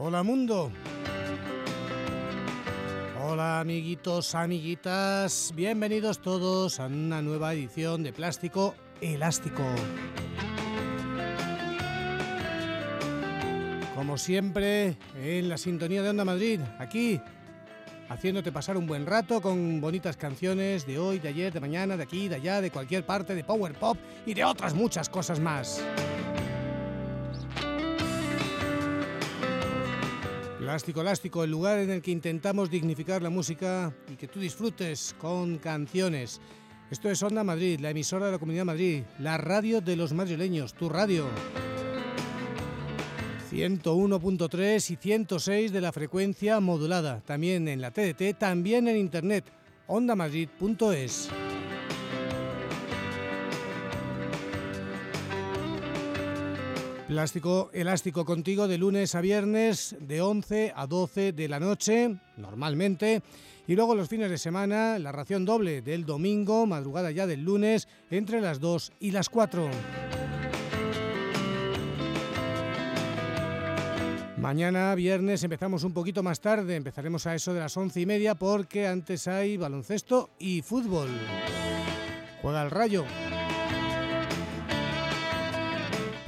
Hola mundo. Hola amiguitos, amiguitas, bienvenidos todos a una nueva edición de Plástico Elástico. Como siempre, en la sintonía de Onda Madrid, aquí, haciéndote pasar un buen rato con bonitas canciones de hoy, de ayer, de mañana, de aquí, de allá, de cualquier parte, de Power Pop y de otras muchas cosas más. Elástico, el lugar en el que intentamos dignificar la música y que tú disfrutes con canciones. Esto es Onda Madrid, la emisora de la Comunidad de Madrid, la radio de los madrileños, tu radio. 101.3 y 106 de la frecuencia modulada, también en la TDT, también en internet, ondamadrid.es. Plástico elástico contigo de lunes a viernes de 11 a 12 de la noche, normalmente. Y luego los fines de semana, la ración doble del domingo, madrugada ya del lunes, entre las 2 y las 4. Mañana, viernes, empezamos un poquito más tarde, empezaremos a eso de las once y media porque antes hay baloncesto y fútbol. Juega el rayo.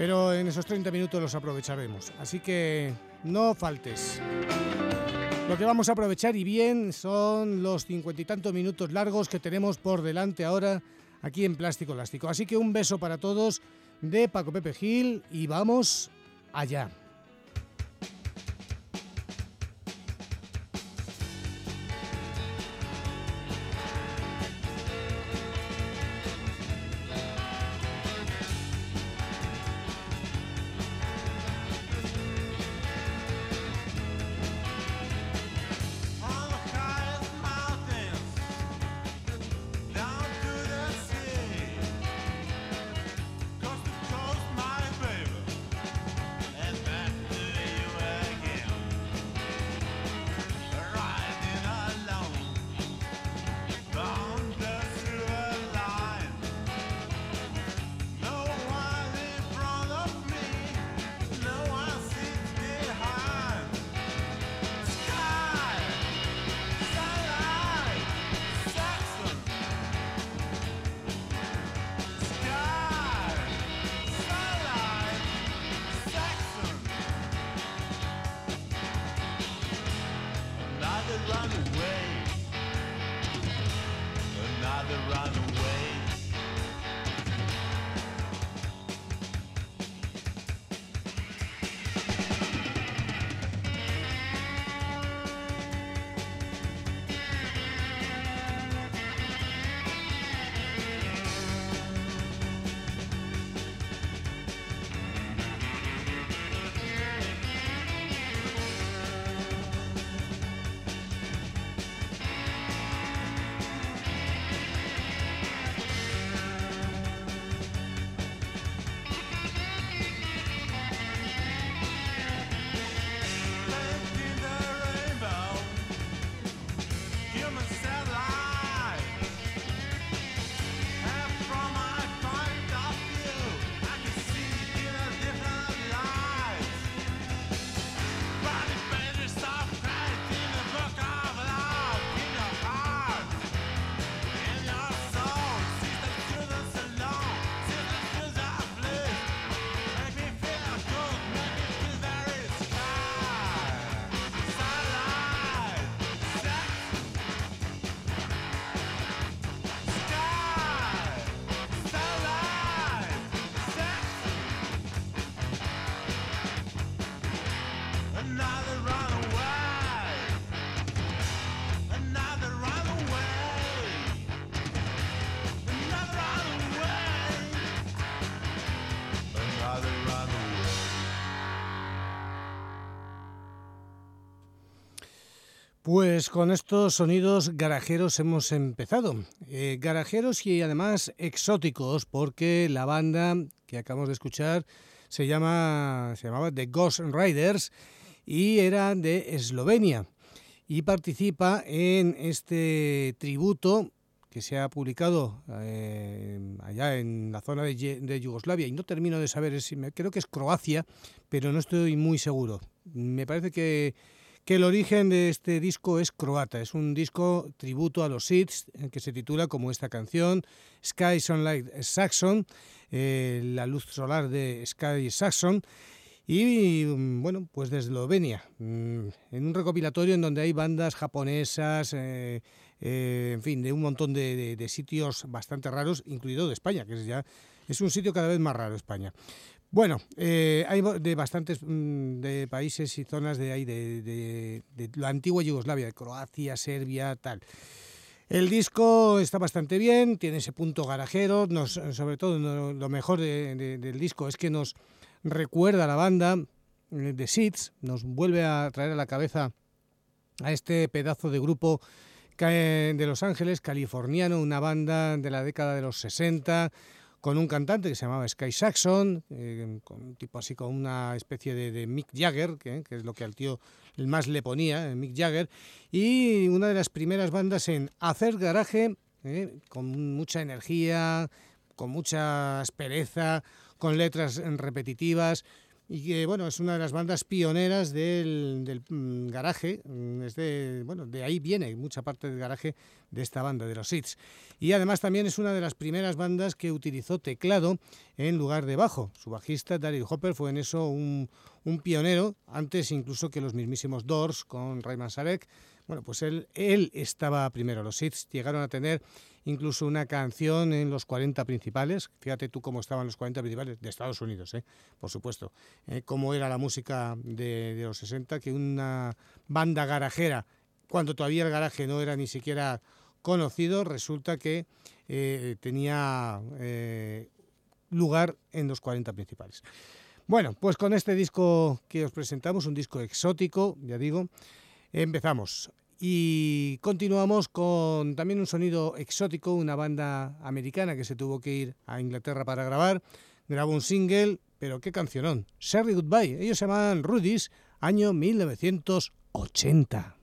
Pero en esos 30 minutos los aprovecharemos, así que no faltes. Lo que vamos a aprovechar y bien son los cincuenta y tantos minutos largos que tenemos por delante ahora aquí en Plástico Elástico. Así que un beso para todos de Paco Pepe Gil y vamos allá. Pues con estos sonidos garajeros hemos empezado. Eh, garajeros y además exóticos, porque la banda que acabamos de escuchar se, llama, se llamaba The Ghost Riders y era de Eslovenia. Y participa en este tributo que se ha publicado allá en la zona de, Yugoslavia, y no termino de saber, si creo que es Croacia, pero no estoy muy seguro. Me parece que que el origen de este disco es croata. Es un disco tributo a los Seeds que se titula como esta canción, Sky Sunlight Saxon, eh, la luz solar de Sky Saxon. Y bueno, pues de Eslovenia, mm, en un recopilatorio en donde hay bandas japonesas, eh, eh, en fin, de un montón de, de, sitios bastante raros, incluido de España, que es ya es un sitio cada vez más raro España. Bueno, eh, hay de bastantes mm, de países y zonas de ahí, de, la antigua Yugoslavia, de Croacia, Serbia, tal. El disco está bastante bien, tiene ese punto garajero, nos, sobre todo lo mejor del disco es que nos recuerda a la banda eh, de Seeds, nos vuelve a traer a la cabeza a este pedazo de grupo de Los Ángeles, californiano, una banda de la década de los 60, con un cantante que se llamaba Sky Saxon, eh, tipo así con una especie de, Mick Jagger, que, es lo que al tío más le ponía, eh, Mick Jagger, y una de las primeras bandas en hacer garaje eh, con mucha energía, con mucha aspereza, con letras repetitivas y que bueno es una de las bandas pioneras del, mm, garaje mm, de, bueno de ahí viene mucha parte del garaje de esta banda de los Seeds. Y además también es una de las primeras bandas que utilizó teclado en lugar de bajo. Su bajista Daryl Hopper fue en eso un, un pionero antes incluso que los mismísimos Doors con Rayman Sarek bueno pues él estaba primero los Seeds llegaron a tener incluso una canción en los 40 principales. Fíjate tú cómo estaban los 40 principales de Estados Unidos, ¿eh? por supuesto. ¿eh? cómo era la música de, los 60, que una banda garajera, cuando todavía el garaje no era ni siquiera conocido, resulta que eh, tenía lugar en los 40 principales. Bueno, pues con este disco que os presentamos, un disco exótico, ya digo, empezamos. Y continuamos con también un sonido exótico, una banda americana que se tuvo que ir a Inglaterra para grabar, grabó un single, pero qué cancionón, Sherry Goodbye, ellos se llaman Rudy's, año 1980.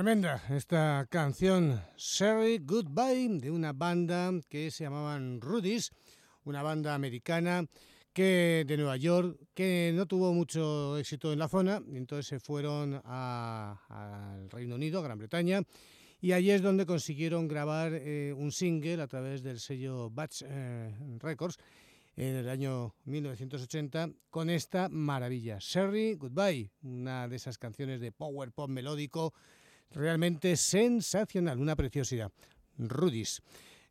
Tremenda esta canción, Sherry Goodbye, de una banda que se llamaban Rudy's, una banda americana que de Nueva York que no tuvo mucho éxito en la zona, entonces se fueron al Reino Unido, a Gran Bretaña, y allí es donde consiguieron grabar eh, un single a través del sello Batch eh, Records en el año 1980 con esta maravilla, Sherry Goodbye, una de esas canciones de power pop melódico realmente sensacional, una preciosidad. Rudis.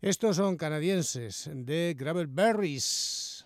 Estos son canadienses de Gravel Berries.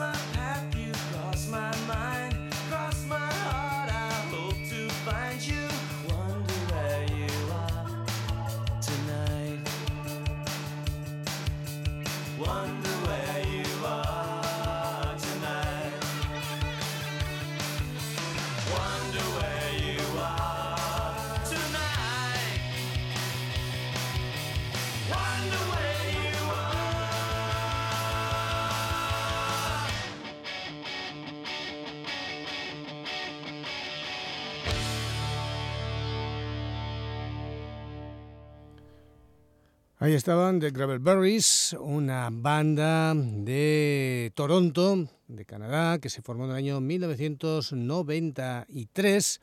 my Ahí estaban The Gravelberries, una banda de Toronto, de Canadá, que se formó en el año 1993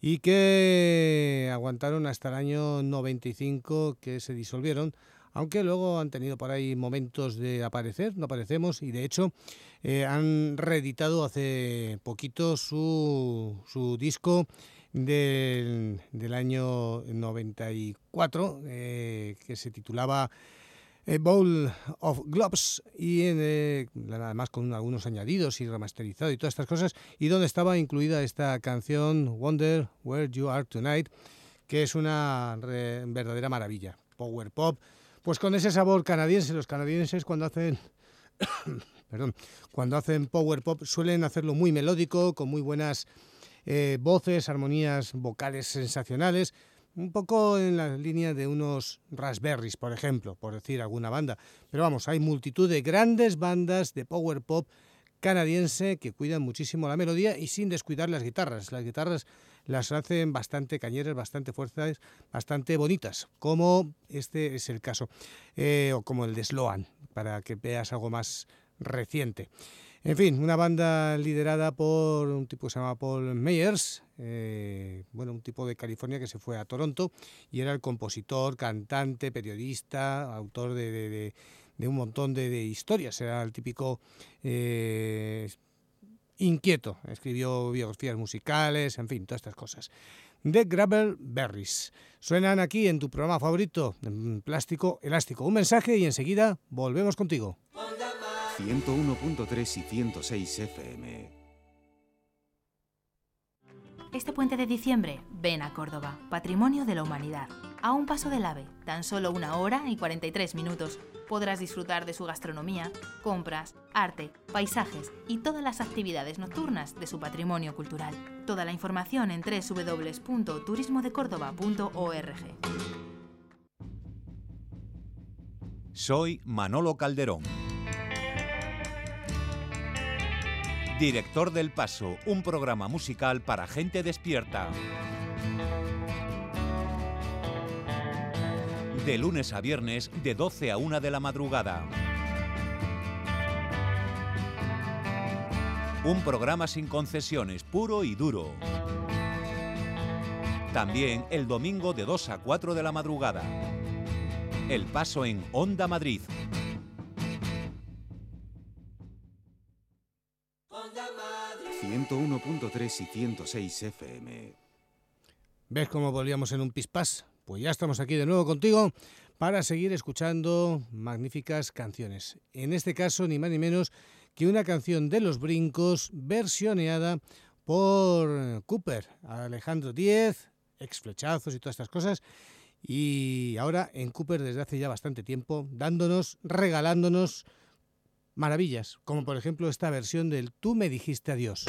y que aguantaron hasta el año 95 que se disolvieron, aunque luego han tenido por ahí momentos de aparecer, no aparecemos, y de hecho eh, han reeditado hace poquito su, su disco del, del año 94, eh, que se titulaba eh, Bowl of Globes, y eh, además con algunos añadidos y remasterizado y todas estas cosas, y donde estaba incluida esta canción Wonder Where You Are Tonight, que es una verdadera maravilla, power pop, pues con ese sabor canadiense, los canadienses cuando hacen... perdón, cuando hacen power pop suelen hacerlo muy melódico, con muy buenas eh, voces, armonías vocales sensacionales, un poco en la línea de unos Raspberries, por ejemplo, por decir alguna banda. Pero vamos, hay multitud de grandes bandas de power pop canadiense que cuidan muchísimo la melodía y sin descuidar las guitarras. Las guitarras las hacen bastante cañeras, bastante fuerzas, bastante bonitas, como este es el caso, eh, o como el de Sloan, para que veas algo más reciente. En fin, una banda liderada por un tipo que se llama Paul Meyers, eh, bueno, un tipo de California que se fue a Toronto y era el compositor, cantante, periodista, autor de, un montón de, historias. Era el típico eh, inquieto. Escribió biografías musicales, en fin, todas estas cosas. The Gravel Berries. Suenan aquí en tu programa favorito, Plástico Elástico. Un mensaje y enseguida volvemos contigo. 101.3 y 106 FM. Este puente de diciembre, ven a Córdoba, Patrimonio de la Humanidad. A un paso del AVE, tan solo una hora y 43 minutos, podrás disfrutar de su gastronomía, compras, arte, paisajes y todas las actividades nocturnas de su patrimonio cultural. Toda la información en www.turismodecórdoba.org. Soy Manolo Calderón. Director del Paso, un programa musical para gente despierta. De lunes a viernes, de 12 a 1 de la madrugada. Un programa sin concesiones, puro y duro. También el domingo de 2 a 4 de la madrugada. El paso en Onda Madrid 101.3 y 106 FM. ¿Ves cómo volvíamos en un pispás? Pues ya estamos aquí de nuevo contigo para seguir escuchando magníficas canciones. En este caso, ni más ni menos que una canción de los brincos versioneada por Cooper, Alejandro Díez, ex flechazos y todas estas cosas. Y ahora en Cooper desde hace ya bastante tiempo, dándonos, regalándonos maravillas, como por ejemplo esta versión del Tú me dijiste adiós.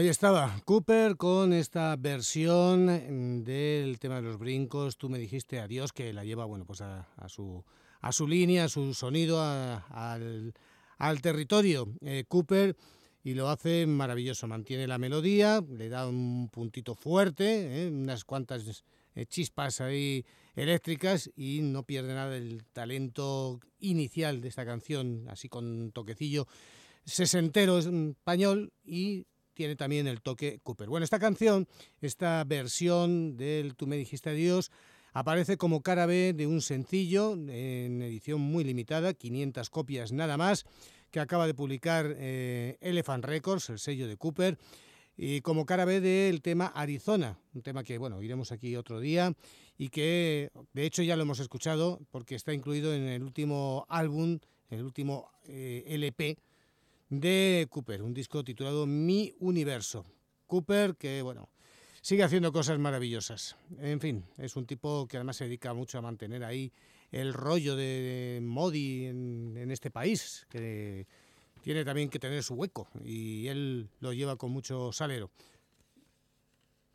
Ahí estaba Cooper con esta versión del tema de los brincos. Tú me dijiste adiós que la lleva bueno pues a, su a su línea, a su sonido, al, territorio. Eh, Cooper y lo hace maravilloso. Mantiene la melodía, le da un puntito fuerte, eh, unas cuantas eh, chispas ahí eléctricas y no pierde nada del talento inicial de esta canción, así con toquecillo sesentero español y tiene también el toque Cooper. Bueno, esta canción, esta versión del Tú me dijiste adiós, aparece como cara B de un sencillo en edición muy limitada, 500 copias nada más, que acaba de publicar eh, Elephant Records, el sello de Cooper, y como cara B del tema Arizona, un tema que, bueno, iremos aquí otro día y que de hecho ya lo hemos escuchado porque está incluido en el último álbum, el último eh, LP de Cooper, un disco titulado Mi Universo. Cooper que, bueno, sigue haciendo cosas maravillosas. En fin, es un tipo que además se dedica mucho a mantener ahí el rollo de Modi en, este país, que tiene también que tener su hueco y él lo lleva con mucho salero.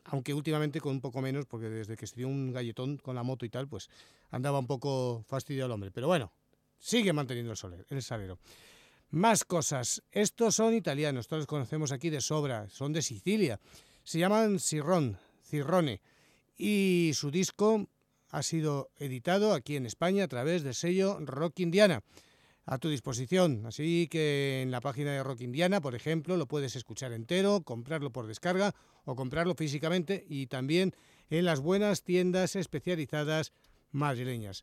Aunque últimamente con un poco menos, porque desde que se dio un galletón con la moto y tal, pues andaba un poco fastidiado el hombre. Pero bueno, sigue manteniendo el, el salero. Más cosas. Estos son italianos, todos conocemos aquí de sobra, son de Sicilia. Se llaman Cirrón, Cirrone. Y su disco ha sido editado aquí en España a través del sello Rock Indiana. A tu disposición. Así que en la página de Rock Indiana, por ejemplo, lo puedes escuchar entero, comprarlo por descarga o comprarlo físicamente y también en las buenas tiendas especializadas madrileñas.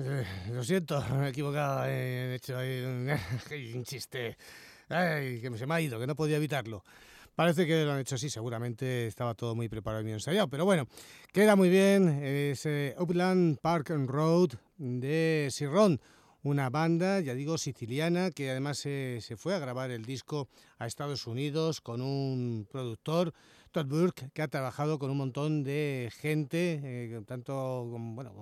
Eh, lo siento, me he equivocado, he hecho ahí un, chiste. Ay, que se me ha ido, que no podía evitarlo. Parece que lo han hecho así, seguramente estaba todo muy preparado y bien ensayado, pero bueno, queda muy bien ese Upland Park Road de Sirrón, una banda, ya digo, siciliana, que además se, se, fue a grabar el disco a Estados Unidos con un productor, Todd Burke, que ha trabajado con un montón de gente, eh, tanto bueno,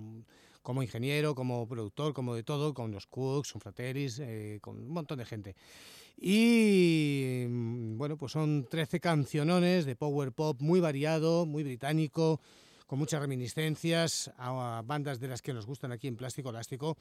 como ingeniero, como productor, como de todo, con los Cooks, con Frateris, eh, con un montón de gente. Y mm, bueno, pues son 13 cancionones de power pop muy variado, muy británico, con muchas reminiscencias a bandas de las que nos gustan aquí en Plástico Elástico.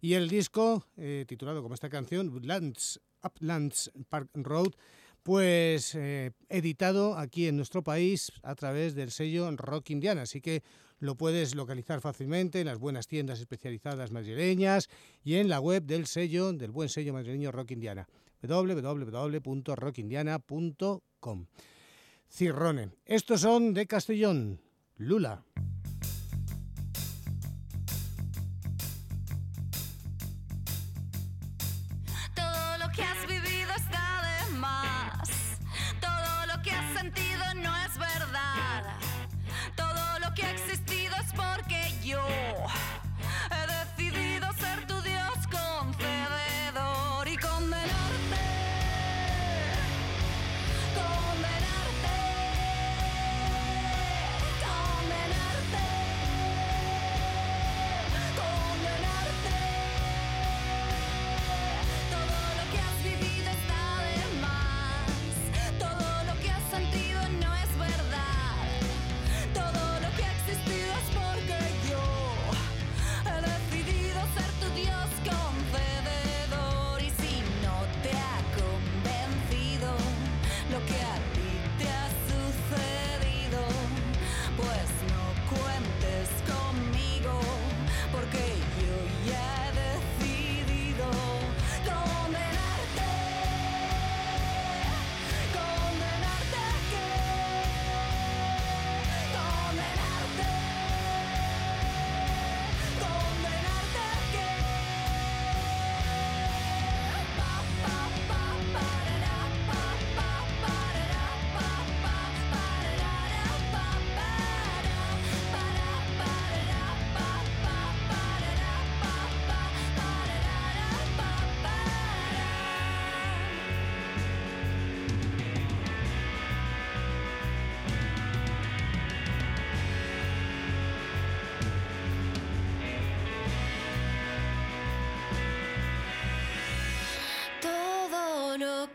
Y el disco, eh, titulado como esta canción, Uplands Park Road, pues eh, editado aquí en nuestro país a través del sello Rock Indiana. Así que lo puedes localizar fácilmente en las buenas tiendas especializadas madrileñas y en la web del sello, del buen sello madrileño Rock Indiana www.rockindiana.com. Cirrone. Estos son de Castellón. Lula.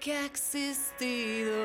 Que ha existido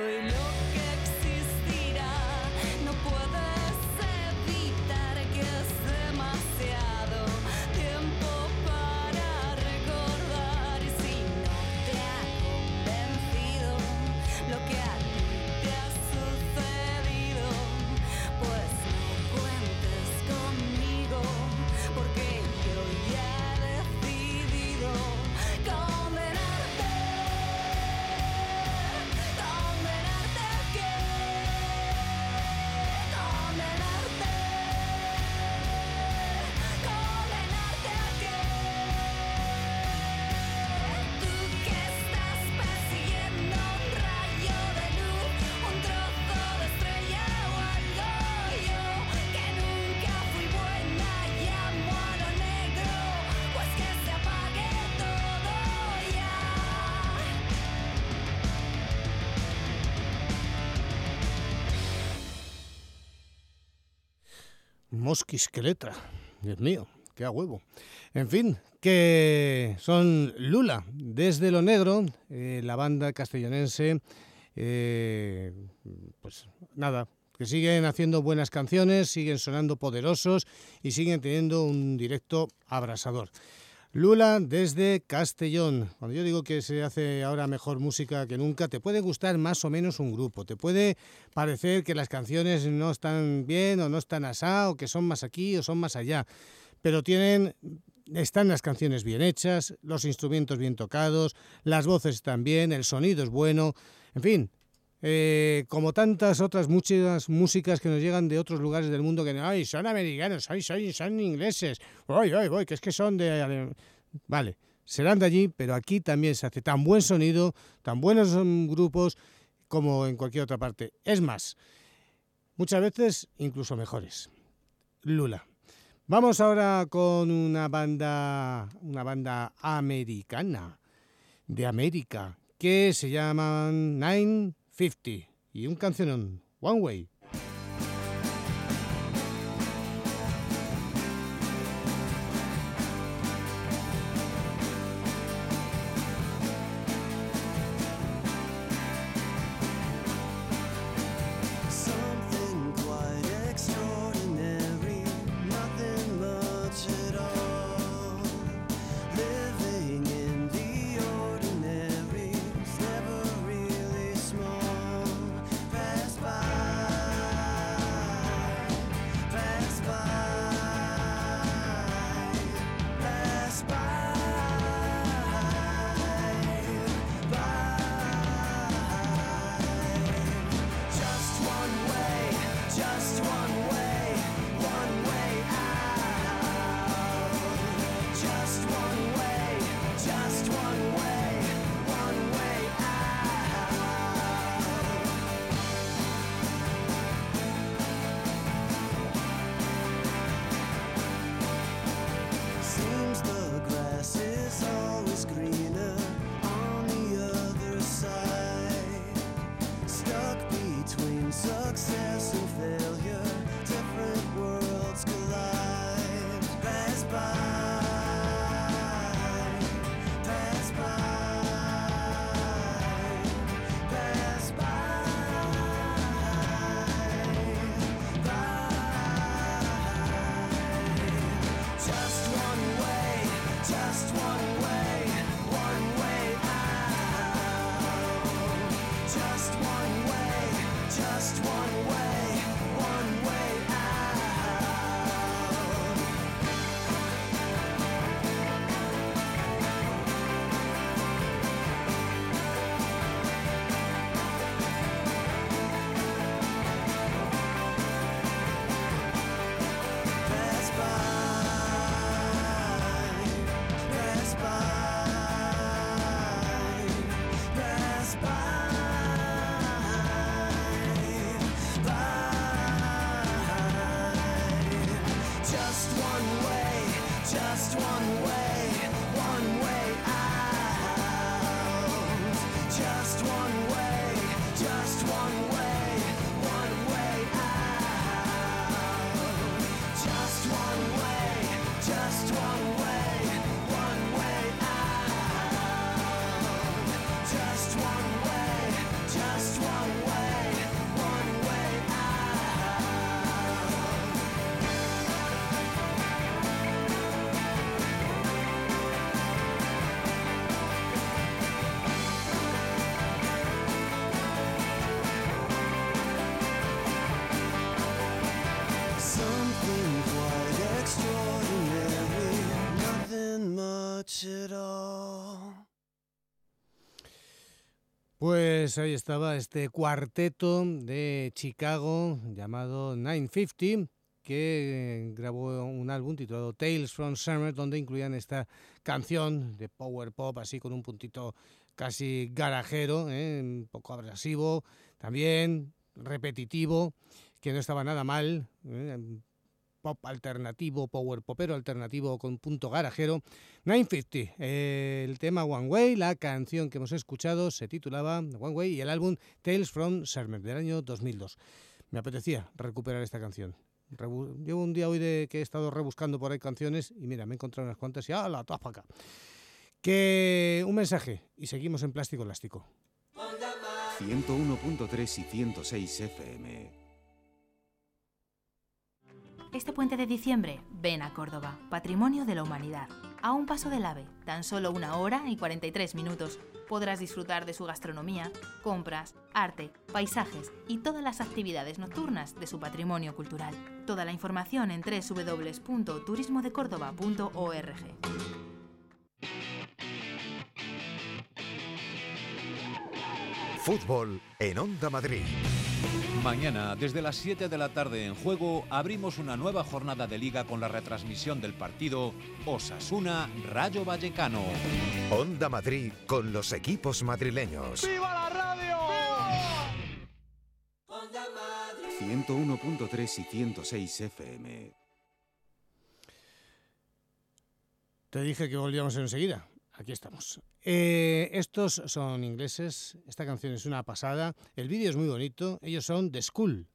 mosquisqueleta. Dios mío, qué a huevo. En fin, que son Lula, desde lo negro, eh, la banda castellonense, eh, pues nada, que siguen haciendo buenas canciones, siguen sonando poderosos y siguen teniendo un directo abrasador. Lula desde Castellón. Cuando yo digo que se hace ahora mejor música que nunca, te puede gustar más o menos un grupo, te puede parecer que las canciones no están bien o no están asá o que son más aquí o son más allá, pero tienen están las canciones bien hechas, los instrumentos bien tocados, las voces están bien, el sonido es bueno, en fin, eh, como tantas otras muchas músicas que nos llegan de otros lugares del mundo que ay, son americanos, ay, son, son ingleses, ay, ay, ay, que es que son de... Vale, serán de allí, pero aquí también se hace tan buen sonido, tan buenos grupos como en cualquier otra parte. Es más, muchas veces incluso mejores. Lula. Vamos ahora con una banda, una banda americana de América que se llaman 950 y un canción One Way. Pues ahí estaba este cuarteto de Chicago llamado 950 que grabó un álbum titulado Tales from Summer donde incluían esta canción de power pop así con un puntito casi garajero, ¿eh? un poco abrasivo, también repetitivo, que no estaba nada mal, ¿eh? Pop alternativo, power popero alternativo con punto garajero. 950, el tema One Way, la canción que hemos escuchado se titulaba One Way y el álbum Tales from Shermer del año 2002. Me apetecía recuperar esta canción. llevo un día hoy de que he estado rebuscando por ahí canciones y mira, me he encontrado unas cuantas y ¡ah, la todas acá! Que un mensaje y seguimos en plástico elástico. 101.3 y 106 FM este puente de diciembre, ven a Córdoba, Patrimonio de la Humanidad. A un paso del AVE, tan solo una hora y 43 minutos, podrás disfrutar de su gastronomía, compras, arte, paisajes y todas las actividades nocturnas de su patrimonio cultural. Toda la información en www.turismodecórdoba.org. Fútbol en Onda Madrid. Mañana, desde las 7 de la tarde en juego, abrimos una nueva jornada de liga con la retransmisión del partido Osasuna Rayo Vallecano. Onda Madrid con los equipos madrileños. ¡Viva la radio! 101.3 y 106 FM. Te dije que volvíamos enseguida. Aquí estamos. Eh, estos son ingleses. Esta canción es una pasada. El vídeo es muy bonito. Ellos son The School.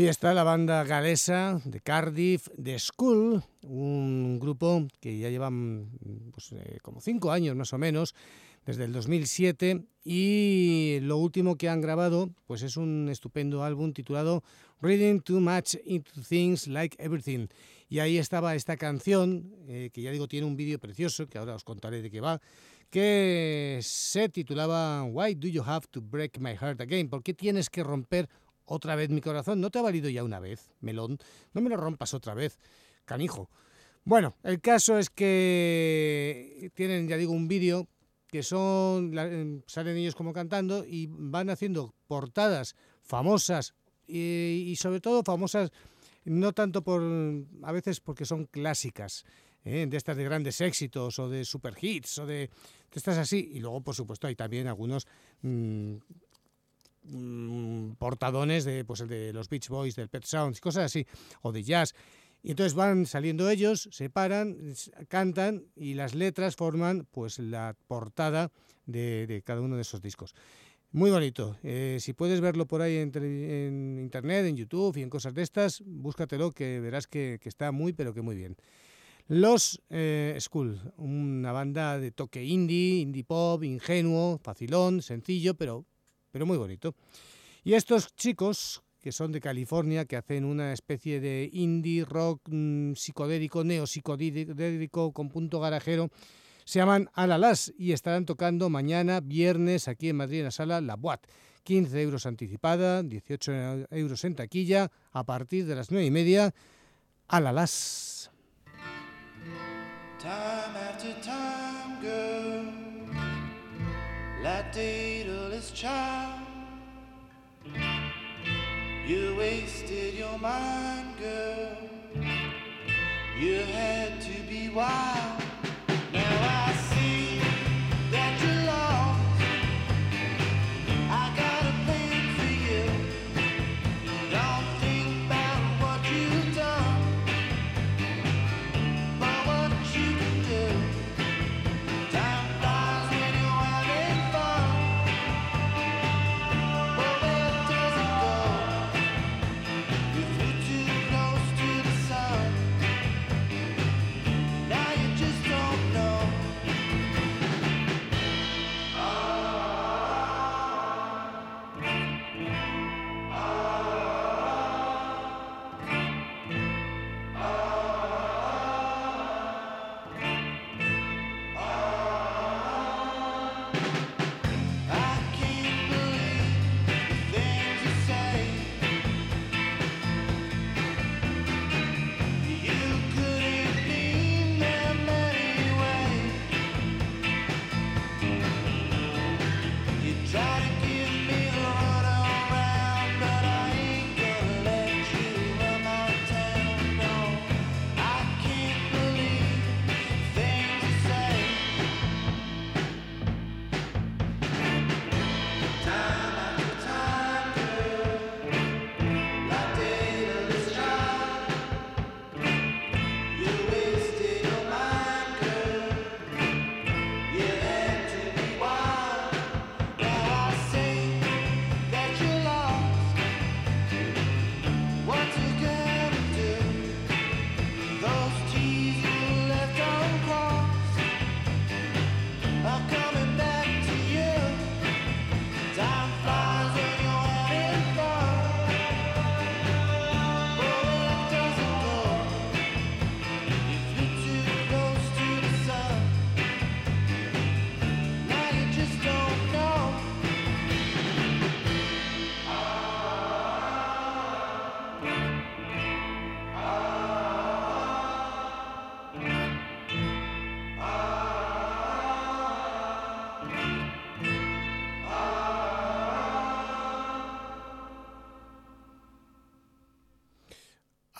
Ahí está la banda galesa de Cardiff, The School, un grupo que ya lleva mm, pues, eh, como cinco años más o menos, desde el 2007, y lo último que han grabado pues es un estupendo álbum titulado Reading Too Much Into Things Like Everything. Y ahí estaba esta canción, eh, que ya digo tiene un vídeo precioso, que ahora os contaré de qué va, que se titulaba Why Do You Have to Break My Heart Again? ¿Por qué tienes que romper otra vez mi corazón? ¿No te ha valido ya una vez, melón? No me lo rompas otra vez, canijo. Bueno, el caso es que tienen, ya digo, un vídeo que son, eh, salen ellos como cantando y van haciendo portadas famosas y, y sobre todo famosas no tanto por, a veces porque son clásicas, ¿eh? de estas de grandes éxitos o de super hits o de, de estas así. Y luego, por supuesto, hay también algunos mm, mm, portadones de, pues, de los Beach Boys, del Pet Sounds, cosas así, o de jazz. Y entonces van saliendo ellos, se paran, cantan y las letras forman pues la portada de, de cada uno de esos discos. Muy bonito. Eh, si puedes verlo por ahí en, en internet, en YouTube y en cosas de estas, búscatelo que verás que, que está muy, pero que muy bien. Los eh, School, una banda de toque indie, indie pop, ingenuo, facilón, sencillo, pero, pero muy bonito. Y estos chicos, que son de California, que hacen una especie de indie rock mm, psicodélico, neopsicodélico con punto garajero, se llaman Alalas y estarán tocando mañana, viernes, aquí en Madrid, en la sala La Boîte. 15 euros anticipada, 18 euros en taquilla, a partir de las 9 y media, Alalas. Like Daedalus child, you wasted your mind, girl. You had to be wild.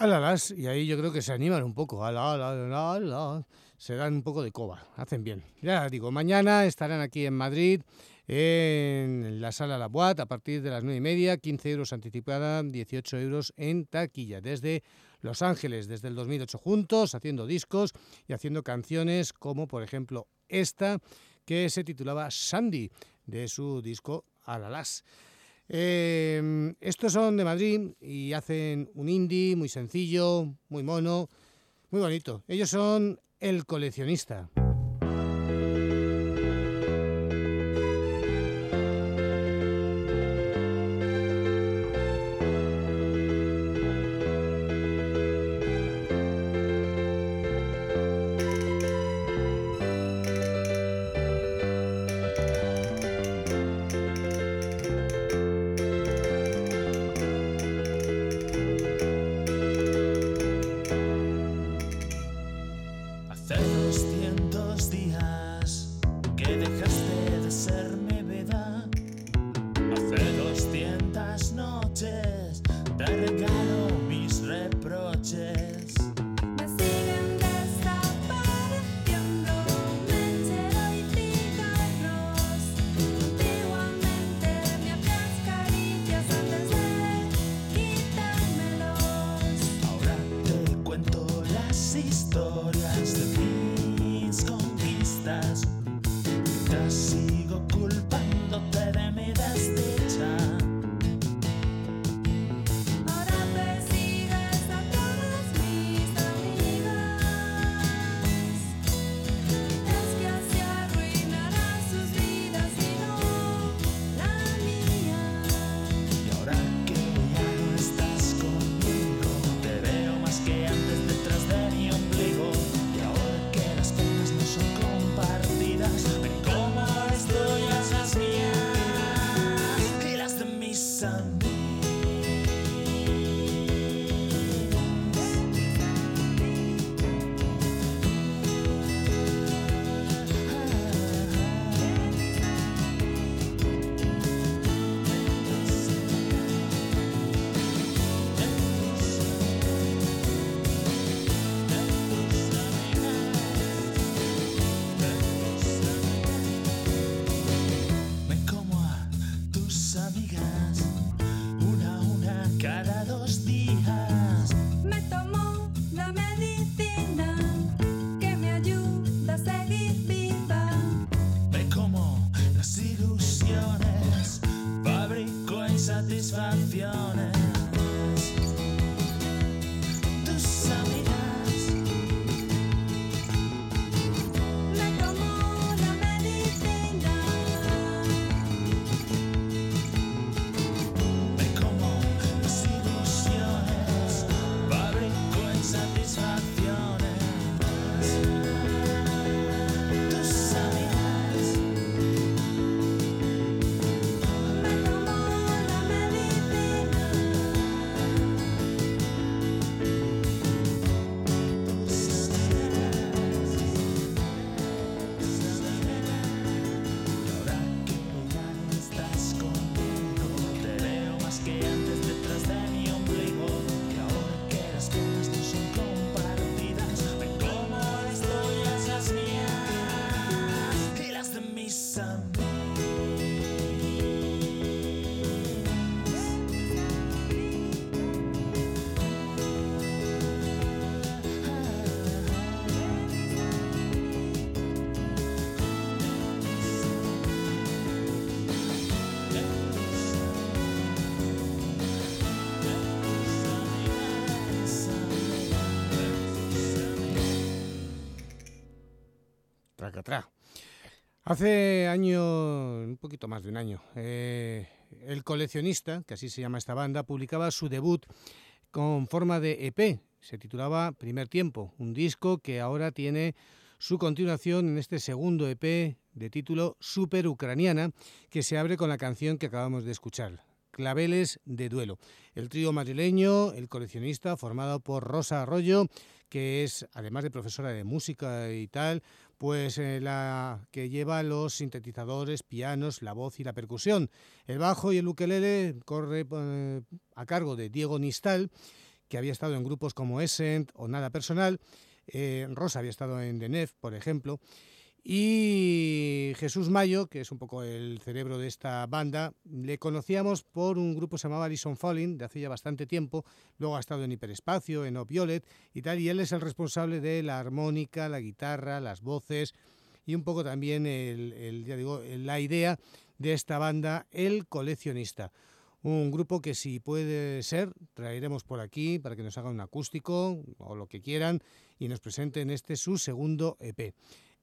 Alalas, y ahí yo creo que se animan un poco. Ala, ala, ala, ala. Se dan un poco de coba, hacen bien. Ya digo, mañana estarán aquí en Madrid, en la sala La Boat, a partir de las 9 y media, 15 euros anticipada, 18 euros en taquilla. Desde Los Ángeles, desde el 2008 juntos, haciendo discos y haciendo canciones como, por ejemplo, esta, que se titulaba Sandy, de su disco Alalas. Eh, estos son de Madrid y hacen un indie muy sencillo, muy mono, muy bonito. Ellos son El Coleccionista. Hace año, un poquito más de un año, eh, el coleccionista, que así se llama esta banda, publicaba su debut con forma de EP. Se titulaba Primer Tiempo, un disco que ahora tiene su continuación en este segundo EP de título Super Ucraniana, que se abre con la canción que acabamos de escuchar, Claveles de Duelo. El trío madrileño, el coleccionista, formado por Rosa Arroyo, que es, además de profesora de música y tal, pues eh, la que lleva los sintetizadores, pianos, la voz y la percusión. El bajo y el ukelele corre eh, a cargo de Diego Nistal, que había estado en grupos como Essent o Nada Personal. Eh, Rosa había estado en The Nef, por ejemplo. Y Jesús Mayo, que es un poco el cerebro de esta banda, le conocíamos por un grupo que se llamaba Alison Falling, de hace ya bastante tiempo. Luego ha estado en Hiperespacio, en Op Violet y tal. Y él es el responsable de la armónica, la guitarra, las voces y un poco también el, ya digo, la idea de esta banda, El Coleccionista. Un grupo que si puede ser, traeremos por aquí para que nos haga un acústico o lo que quieran y nos presenten este su segundo EP.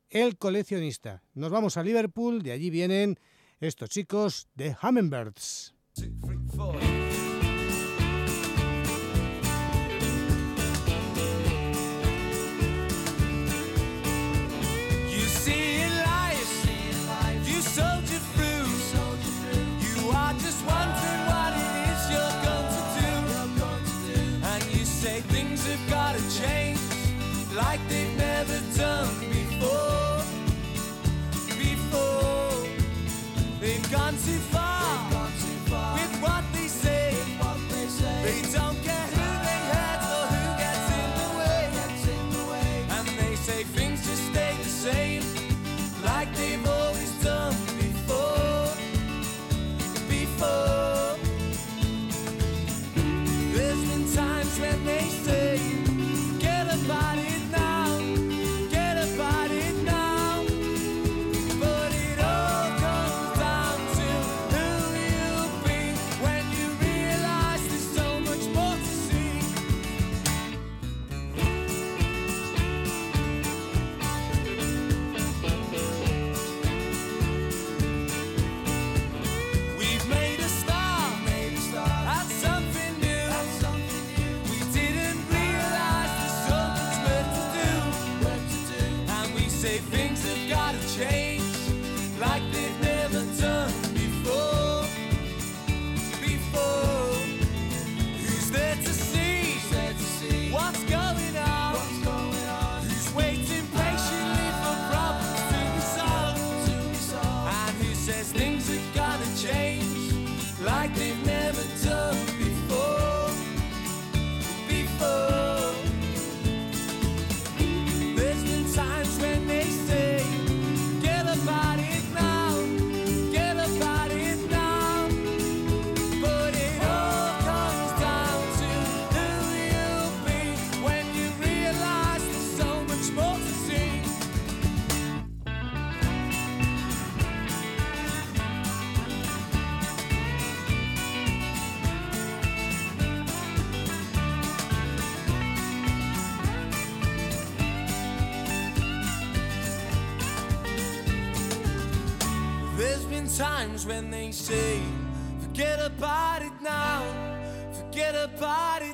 El Coleccionista. Nos vamos a Liverpool, de allí vienen estos chicos de Hummingbirds. Times when they say, forget about it now, forget about it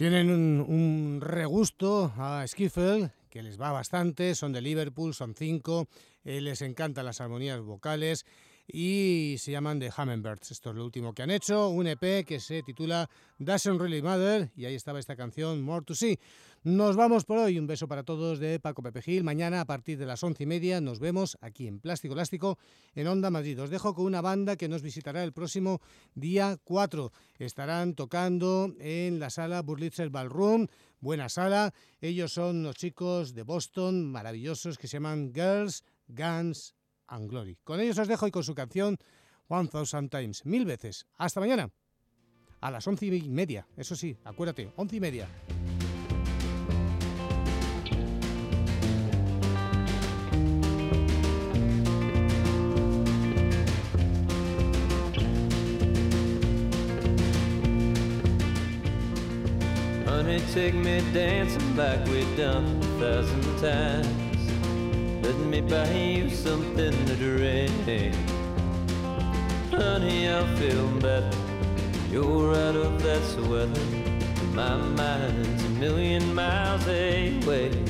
Tienen un, regusto a Skiffle que les va bastante, son de Liverpool, son cinco, eh, les encantan las armonías vocales y se llaman The Hummingbirds. Esto es lo último que han hecho, un EP que se titula Doesn't Really Matter y ahí estaba esta canción More to See. Nos vamos por hoy, un beso para todos de Paco Pepe Gil. Mañana a partir de las once y media nos vemos aquí en Plástico Elástico en Onda Madrid. Os dejo con una banda que nos visitará el próximo día 4. Estarán tocando en la sala Burlitzer Ballroom, buena sala. Ellos son los chicos de Boston, maravillosos, que se llaman Girls, Guns and Glory. Con ellos os dejo y con su canción One Thousand Times, mil veces. Hasta mañana. A las once y media, eso sí, acuérdate, once y media. Honey, take me dancing like we've done a thousand times. Let me buy you something to drink. Honey, I'll feel better. You're out of that sweater. My mind's a million miles away.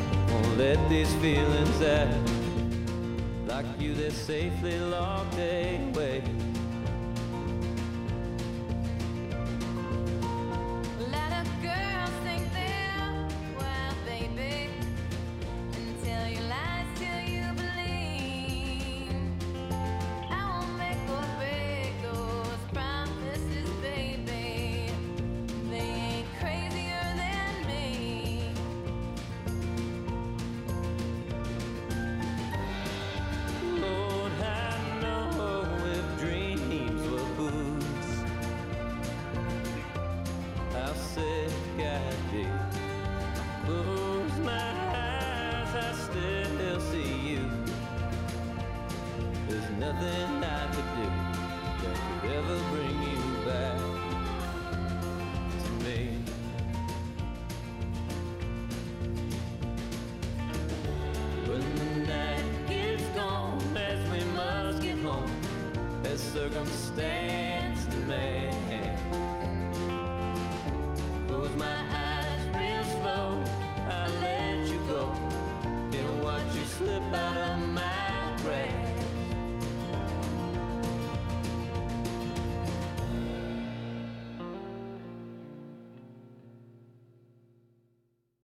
Won't let these feelings out. Like you, they're safely locked away.